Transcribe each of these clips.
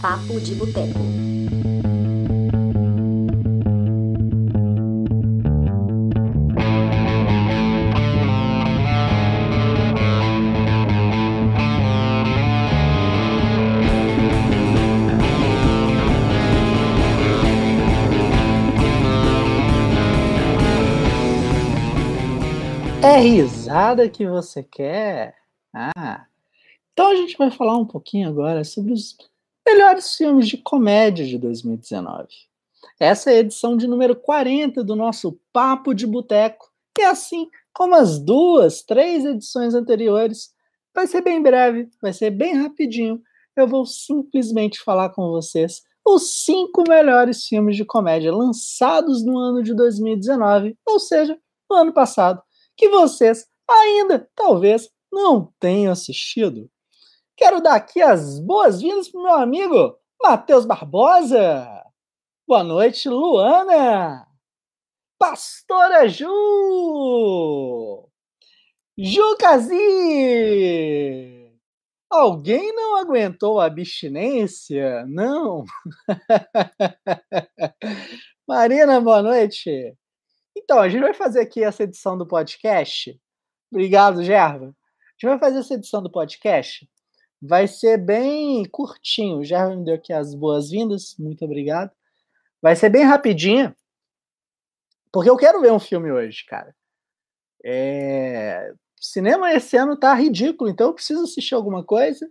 Papo de Boteco. É risada que você quer? Ah, então a gente vai falar um pouquinho agora sobre os melhores filmes de comédia de 2019. Essa é a edição de número 40 do nosso Papo de Boteco. E assim como as duas, três edições anteriores, vai ser bem breve, vai ser bem rapidinho. Eu vou simplesmente falar com vocês os cinco melhores filmes de comédia lançados no ano de 2019, ou seja, no ano passado que vocês ainda talvez não tenham assistido. Quero dar aqui as boas-vindas para o meu amigo Matheus Barbosa. Boa noite, Luana. Pastora Ju. Ju Cazi. Alguém não aguentou a abstinência? Não. Marina, boa noite. Então, a gente vai fazer aqui essa edição do podcast. Obrigado, Gerva. A gente vai fazer essa edição do podcast. Vai ser bem curtinho. Gerva me deu aqui as boas-vindas. Muito obrigado. Vai ser bem rapidinha. Porque eu quero ver um filme hoje, cara. É... Cinema esse ano tá ridículo, então eu preciso assistir alguma coisa.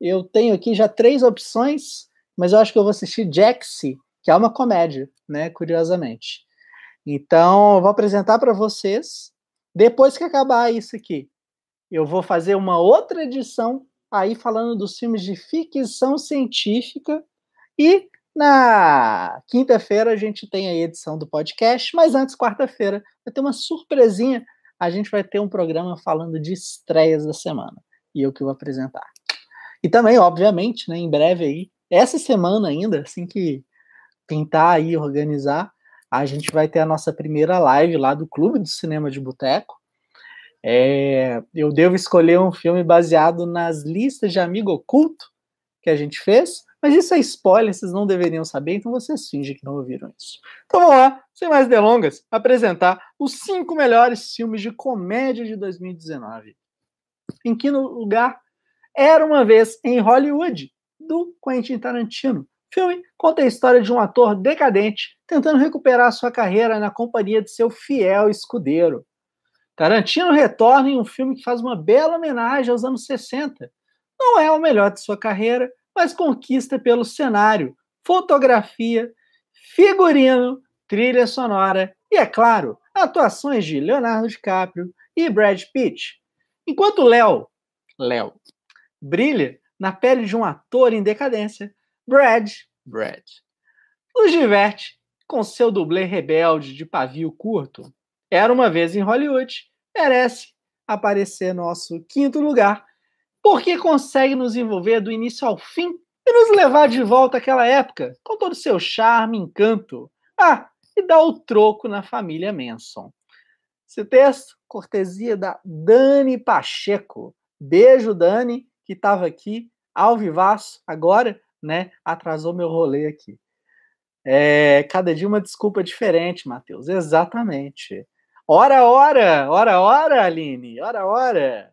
Eu tenho aqui já três opções, mas eu acho que eu vou assistir Jaxi, que é uma comédia, né? Curiosamente. Então, eu vou apresentar para vocês. Depois que acabar isso aqui, eu vou fazer uma outra edição aí falando dos filmes de ficção científica. E na quinta-feira a gente tem a edição do podcast, mas antes, quarta-feira, vai ter uma surpresinha. A gente vai ter um programa falando de estreias da semana. E eu que vou apresentar. E também, obviamente, né, em breve aí, essa semana ainda, assim que tentar aí organizar, a gente vai ter a nossa primeira live lá do Clube do Cinema de Boteco. É, eu devo escolher um filme baseado nas listas de amigo oculto que a gente fez, mas isso é spoiler, vocês não deveriam saber, então vocês fingem que não ouviram isso. Então vamos lá, sem mais delongas, apresentar os cinco melhores filmes de comédia de 2019. Em que lugar? Era uma vez em Hollywood, do Quentin Tarantino, filme conta a história de um ator decadente tentando recuperar sua carreira na companhia de seu fiel escudeiro. Tarantino retorna em um filme que faz uma bela homenagem aos anos 60. Não é o melhor de sua carreira, mas conquista pelo cenário, fotografia, figurino, trilha sonora e, é claro, atuações de Leonardo DiCaprio e Brad Pitt. Enquanto Léo, Léo, brilha na pele de um ator em decadência, Brad, Brad, nos diverte com seu dublê rebelde de pavio curto. Era uma vez em Hollywood, merece aparecer nosso quinto lugar, porque consegue nos envolver do início ao fim e nos levar de volta àquela época, com todo o seu charme encanto. Ah, e dá o troco na família Manson. Esse texto, cortesia da Dani Pacheco. Beijo, Dani, que estava aqui ao vivaço agora né? Atrasou meu rolê aqui. É, cada dia uma desculpa diferente, Matheus. Exatamente. Ora, ora, ora, ora, Aline, ora, ora.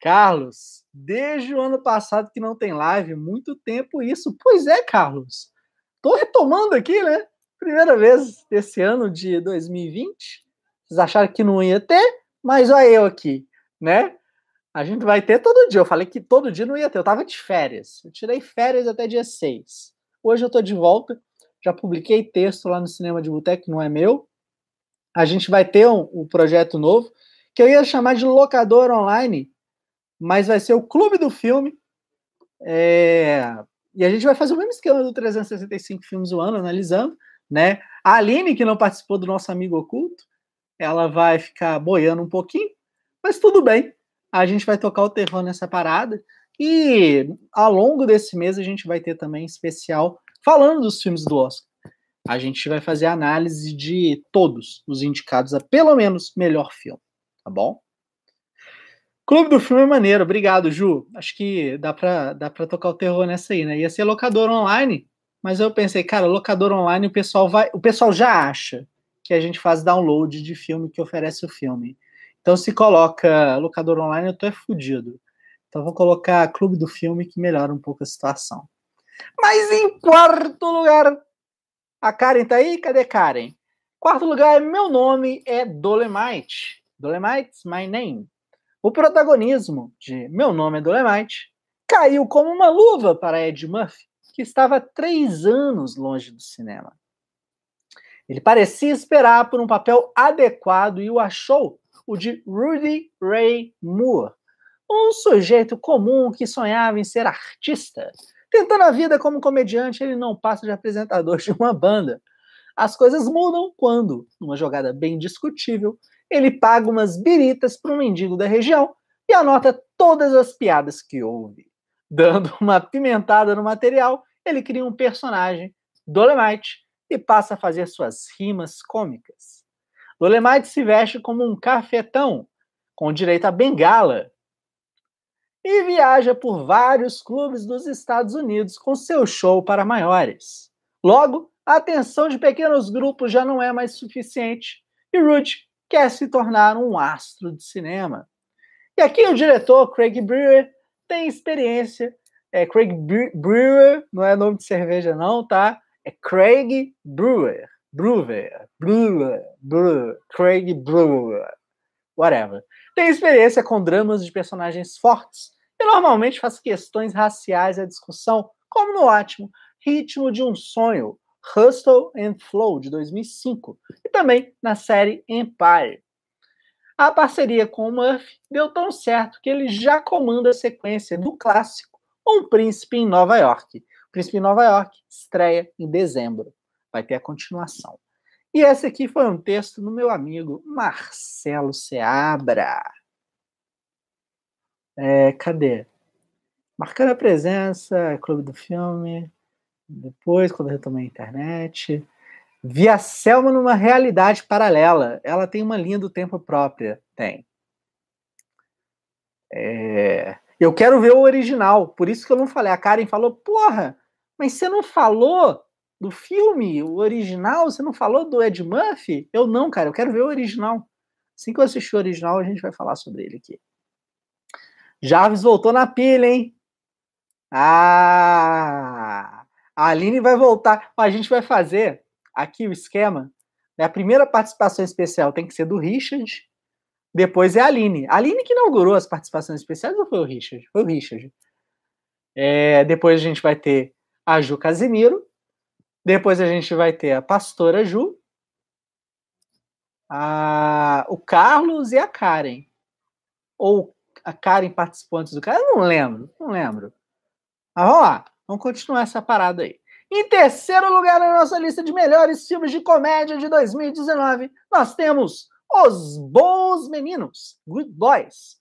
Carlos, desde o ano passado que não tem live, muito tempo isso. Pois é, Carlos. Tô retomando aqui, né? Primeira vez desse ano de 2020. Vocês acharam que não ia ter, mas olha eu aqui, né? A gente vai ter todo dia. Eu falei que todo dia não ia ter. Eu tava de férias. Eu tirei férias até dia 6. Hoje eu tô de volta. Já publiquei texto lá no Cinema de Boteco, não é meu. A gente vai ter um, um projeto novo, que eu ia chamar de locador online, mas vai ser o Clube do Filme. É... E a gente vai fazer o mesmo esquema do 365 filmes o ano, analisando, né? A Aline, que não participou do nosso amigo oculto, ela vai ficar boiando um pouquinho, mas tudo bem a gente vai tocar o terror nessa parada. E ao longo desse mês a gente vai ter também especial falando dos filmes do Oscar. A gente vai fazer análise de todos os indicados a pelo menos melhor filme, tá bom? Clube do Filme é maneiro, obrigado, Ju. Acho que dá pra, dá pra tocar o terror nessa aí, né? Ia ser locador online, mas eu pensei, cara, locador online o pessoal vai. O pessoal já acha que a gente faz download de filme que oferece o filme. Então, se coloca locador online, eu tô é fudido. Então, vou colocar Clube do Filme, que melhora um pouco a situação. Mas em quarto lugar, a Karen tá aí? Cadê Karen? Quarto lugar, meu nome é Dolemite. Dolemite's my name. O protagonismo de Meu Nome é Dolemite caiu como uma luva para Ed Murphy, que estava três anos longe do cinema. Ele parecia esperar por um papel adequado e o achou, o de Rudy Ray Moore, um sujeito comum que sonhava em ser artista. Tentando a vida como comediante, ele não passa de apresentador de uma banda. As coisas mudam quando, numa jogada bem discutível, ele paga umas biritas para um mendigo da região e anota todas as piadas que ouve. Dando uma pimentada no material, ele cria um personagem, Dolemite, e passa a fazer suas rimas cômicas. Dolemite se veste como um cafetão, com direito a bengala, e viaja por vários clubes dos Estados Unidos com seu show para maiores. Logo, a atenção de pequenos grupos já não é mais suficiente e Rude quer se tornar um astro de cinema. E aqui o diretor Craig Brewer tem experiência. É Craig Brewer, não é nome de cerveja não, tá? É Craig Brewer. Brewer, Brewer, Brewer, Craig Brewer, whatever. Tem experiência com dramas de personagens fortes e normalmente faz questões raciais à discussão, como no ótimo Ritmo de um Sonho, Hustle and Flow, de 2005, e também na série Empire. A parceria com o Murphy deu tão certo que ele já comanda a sequência do clássico Um Príncipe em Nova York. O Príncipe em Nova York estreia em dezembro. Vai ter a continuação. E esse aqui foi um texto do meu amigo Marcelo Seabra. É, cadê? Marcando a presença, Clube do Filme, depois, quando eu retomei a internet. Vi a Selma numa realidade paralela. Ela tem uma linha do tempo própria. Tem. É... Eu quero ver o original. Por isso que eu não falei. A Karen falou, porra, mas você não falou do filme, o original? Você não falou do Ed Murphy? Eu não, cara. Eu quero ver o original. Assim que eu assistir o original, a gente vai falar sobre ele aqui. Jarvis voltou na pilha, hein? Ah! A Aline vai voltar. A gente vai fazer aqui o esquema. Né? A primeira participação especial tem que ser do Richard. Depois é a Aline. A Aline que inaugurou as participações especiais ou foi o Richard? Foi o Richard. É, depois a gente vai ter a Ju Casimiro. Depois a gente vai ter a pastora Ju. A, o Carlos e a Karen. Ou a Karen participou antes do cara? Eu não lembro. Não lembro. Mas vamos lá. Vamos continuar essa parada aí. Em terceiro lugar na nossa lista de melhores filmes de comédia de 2019, nós temos Os Bons Meninos, Good Boys.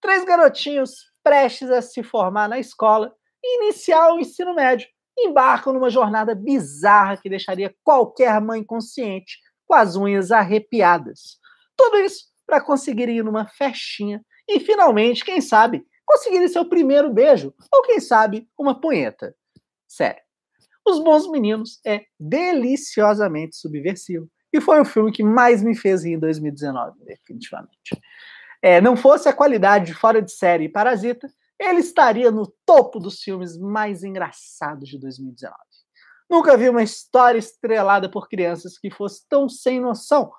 Três garotinhos prestes a se formar na escola e iniciar o ensino médio embarcam numa jornada bizarra que deixaria qualquer mãe consciente com as unhas arrepiadas. Tudo isso para conseguir ir numa festinha e finalmente, quem sabe, conseguirem seu primeiro beijo, ou quem sabe, uma punheta. Sério. Os Bons Meninos é deliciosamente subversivo. E foi o filme que mais me fez rir em 2019, definitivamente. É, não fosse a qualidade de Fora de Série e Parasita, ele estaria no topo dos filmes mais engraçados de 2019. Nunca vi uma história estrelada por crianças que fosse tão sem noção.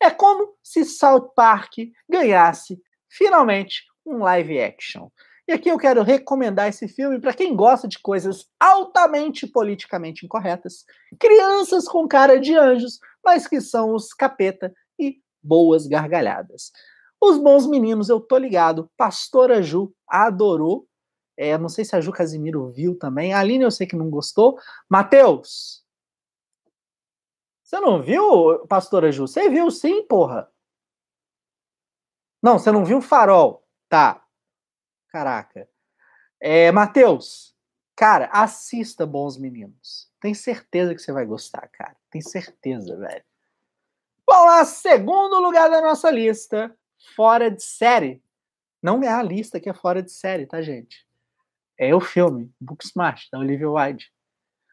É como se South Park ganhasse, finalmente, um live action. E aqui eu quero recomendar esse filme para quem gosta de coisas altamente politicamente incorretas, crianças com cara de anjos, mas que são os capeta e boas gargalhadas. Os bons meninos, eu tô ligado. Pastora Ju adorou. É, não sei se a Ju Casimiro viu também. A Aline eu sei que não gostou. Matheus! Você não viu, Pastora Ju? Você viu sim, porra. Não, você não viu o farol. Tá. Caraca. É, Matheus, cara, assista Bons Meninos. Tem certeza que você vai gostar, cara. Tem certeza, velho. Vamos lá, segundo lugar da nossa lista, fora de série. Não é a lista que é fora de série, tá, gente? É o filme, Booksmart, da Olivia Wilde.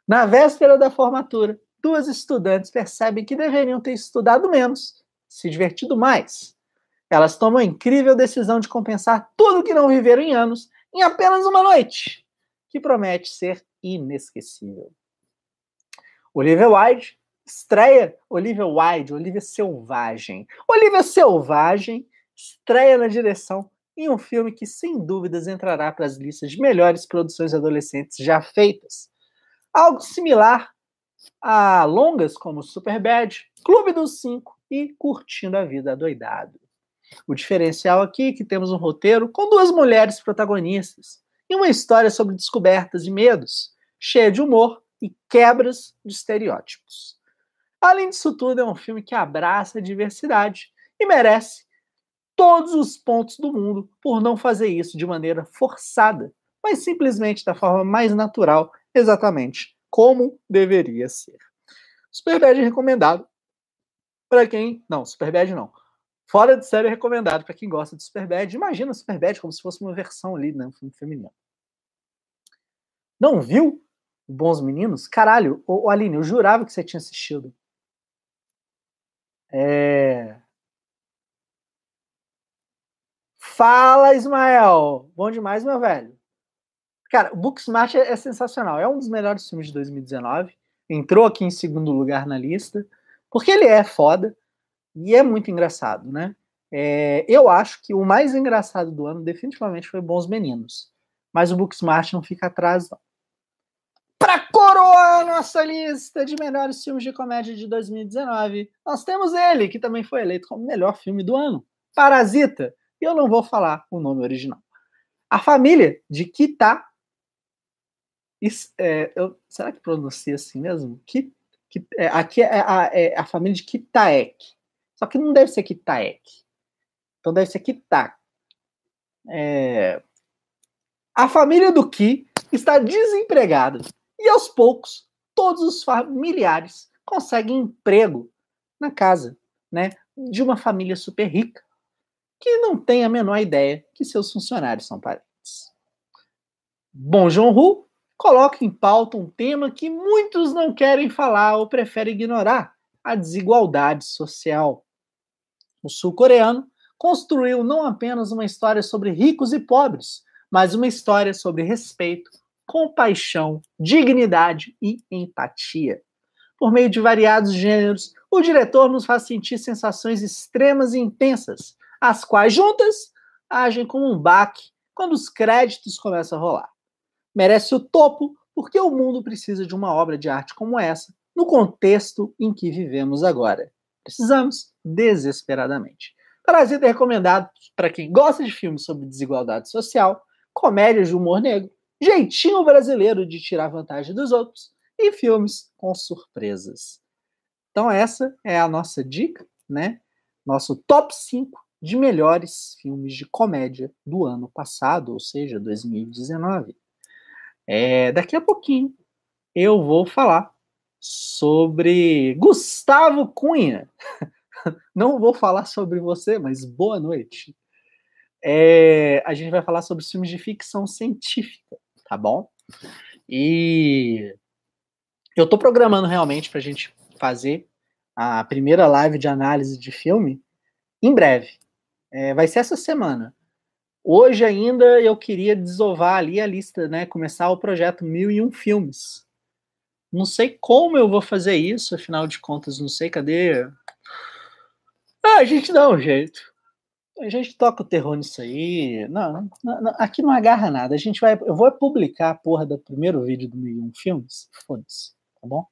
Na véspera da formatura, duas estudantes percebem que deveriam ter estudado menos, se divertido mais. Elas tomam a incrível decisão de compensar tudo que não viveram em anos em apenas uma noite, que promete ser inesquecível. Olivia Wilde estreia Olivia Wilde, Olivia Selvagem. Olivia Selvagem estreia na direção em um filme que sem dúvidas entrará para as listas de melhores produções adolescentes já feitas. Algo similar a longas como Superbad, Clube dos Cinco e Curtindo a Vida Doidado. O diferencial aqui é que temos um roteiro com duas mulheres protagonistas e uma história sobre descobertas e medos, cheia de humor e quebras de estereótipos. Além disso tudo, é um filme que abraça a diversidade e merece todos os pontos do mundo por não fazer isso de maneira forçada, mas simplesmente da forma mais natural, exatamente como deveria ser. Superbad recomendado para quem. Não, Superbad não. Fora de série é recomendado para quem gosta de Superbad. Imagina Superbad como se fosse uma versão ali, né? Um filme feminino. Não viu Bons Meninos? Caralho, ô Aline, eu jurava que você tinha assistido. É. Fala, Ismael! Bom demais, meu velho. Cara, o Booksmart é, é sensacional. É um dos melhores filmes de 2019. Entrou aqui em segundo lugar na lista. Porque ele é foda e é muito engraçado, né? É, eu acho que o mais engraçado do ano definitivamente foi Bons Meninos. Mas o Booksmart não fica atrás, não. Para coroar nossa lista de melhores filmes de comédia de 2019, nós temos ele, que também foi eleito como melhor filme do ano, Parasita. E eu não vou falar o nome original. A família de Kita. É, eu, será que pronuncia assim mesmo? Que, é, aqui é a, é a, família de Kitaek. Só que não deve ser Kitaek. Então deve ser Kita. É, a família do Ki está desempregada. E aos poucos, todos os familiares conseguem emprego na casa né, de uma família super rica, que não tem a menor ideia que seus funcionários são parentes. Bom Joon-ho coloca em pauta um tema que muitos não querem falar ou preferem ignorar: a desigualdade social. O sul-coreano construiu não apenas uma história sobre ricos e pobres, mas uma história sobre respeito, compaixão, dignidade e empatia. Por meio de variados gêneros, o diretor nos faz sentir sensações extremas e intensas, as quais juntas agem como um baque quando os créditos começam a rolar merece o topo porque o mundo precisa de uma obra de arte como essa no contexto em que vivemos agora. Precisamos desesperadamente. Parasita é recomendado para quem gosta de filmes sobre desigualdade social, comédias de humor negro, jeitinho brasileiro de tirar vantagem dos outros e filmes com surpresas. Então essa é a nossa dica, né? Nosso top 5 de melhores filmes de comédia do ano passado, ou seja, 2019. É, daqui a pouquinho eu vou falar sobre Gustavo Cunha. Não vou falar sobre você, mas boa noite. É, a gente vai falar sobre filmes de ficção científica, tá bom? E eu estou programando realmente para a gente fazer a primeira live de análise de filme em breve. É, vai ser essa semana. Hoje ainda eu queria desovar ali a lista, né? Começar o projeto Mil e Um Filmes. Não sei como eu vou fazer isso, afinal de contas, não sei cadê. Ah, a gente dá um jeito. A gente toca o terror nisso aí. Não, não, não, aqui não agarra nada. A gente vai. Eu vou publicar a porra do primeiro vídeo do Mil e Um Filmes. Foda-se, tá bom?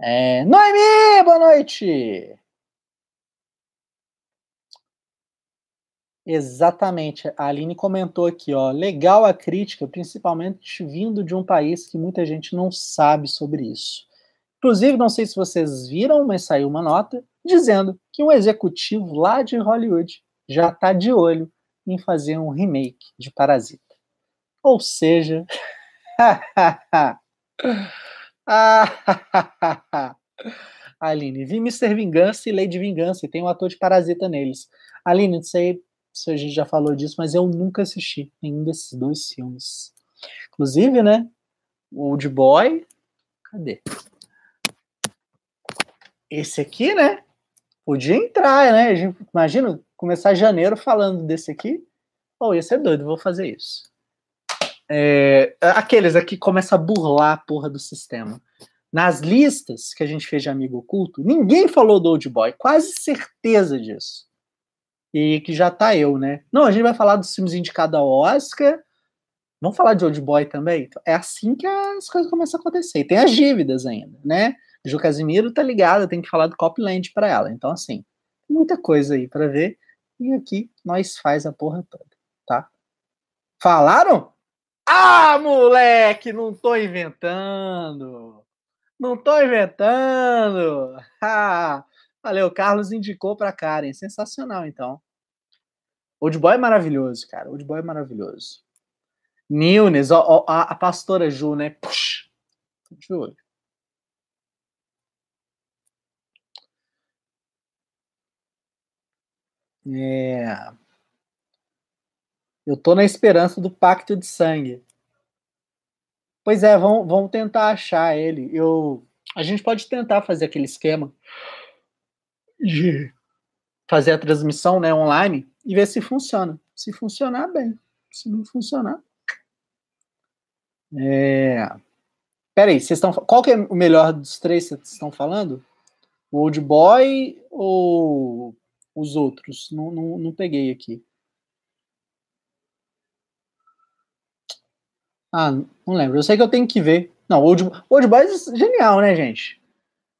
É... Noemi, boa noite! Exatamente. A Aline comentou aqui, ó. Legal a crítica, principalmente vindo de um país que muita gente não sabe sobre isso. Inclusive, não sei se vocês viram, mas saiu uma nota dizendo que um executivo lá de Hollywood já está de olho em fazer um remake de Parasita. Ou seja. Aline, vi Mr. Vingança e Lady Vingança, e tem um ator de Parasita neles. Aline, isso aí se a gente já falou disso, mas eu nunca assisti nenhum desses dois filmes. Inclusive, né? Old Boy. Cadê? Esse aqui, né? Podia entrar, né? Gente, imagina começar janeiro falando desse aqui. Oh, ia ser doido, vou fazer isso. É, aqueles aqui começam a burlar a porra do sistema. Nas listas que a gente fez de amigo oculto, ninguém falou do Old Boy, quase certeza disso. E que já tá eu, né? Não, a gente vai falar dos filmes indicados ao Oscar. Vamos falar de Old Boy também? É assim que as coisas começam a acontecer. E tem as dívidas ainda, né? Ju Casimiro tá ligada, tem que falar do Copland para ela. Então, assim, muita coisa aí para ver. E aqui nós faz a porra toda, tá? Falaram? Ah, moleque, não tô inventando. Não tô inventando. Ah, valeu, o Carlos indicou pra Karen. Sensacional, então. Old Boy é maravilhoso, cara. Old Boy é maravilhoso. Nilnes, ó, ó, a, a, pastora Ju, né? Puxa, de olho. É. Eu tô na esperança do pacto de sangue. Pois é, vamos, vamos tentar achar ele. Eu, a gente pode tentar fazer aquele esquema de fazer a transmissão né, online e ver se funciona. Se funcionar, bem. Se não funcionar. É... Peraí, vocês estão. Qual que é o melhor dos três que vocês estão falando? O Old Boy ou os outros? Não, não, não peguei aqui. Ah, não lembro. Eu sei que eu tenho que ver. Não, Old, Old é genial, né, gente?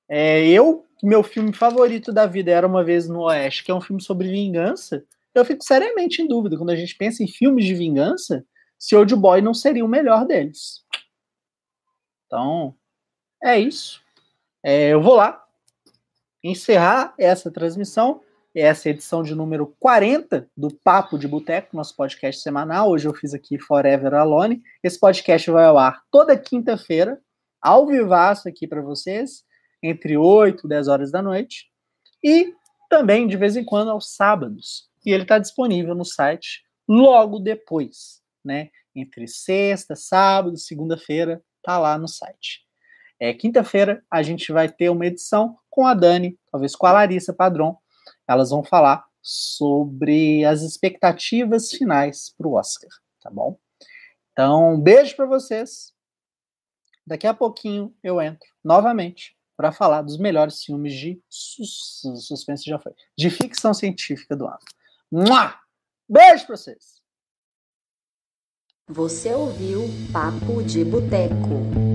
É, eu, meu filme favorito da vida era Uma Vez no Oeste, que é um filme sobre vingança. Eu fico seriamente em dúvida, quando a gente pensa em filmes de vingança, se Old Boy não seria o melhor deles. Então, é isso. É, eu vou lá encerrar essa transmissão essa é a edição de número 40 do Papo de Boteco, nosso podcast semanal. Hoje eu fiz aqui Forever Alone. Esse podcast vai ao ar toda quinta-feira, ao vivaço aqui para vocês, entre 8 e 10 horas da noite. E também, de vez em quando, aos sábados. E ele está disponível no site logo depois, né? Entre sexta, sábado, segunda-feira, tá lá no site. É, Quinta-feira a gente vai ter uma edição com a Dani, talvez com a Larissa Padrão, elas vão falar sobre as expectativas finais para o Oscar, tá bom? Então, um beijo para vocês. Daqui a pouquinho eu entro novamente para falar dos melhores filmes de suspense já foi, de ficção científica do ano. Mua! Beijo para vocês. Você ouviu Papo de Boteco.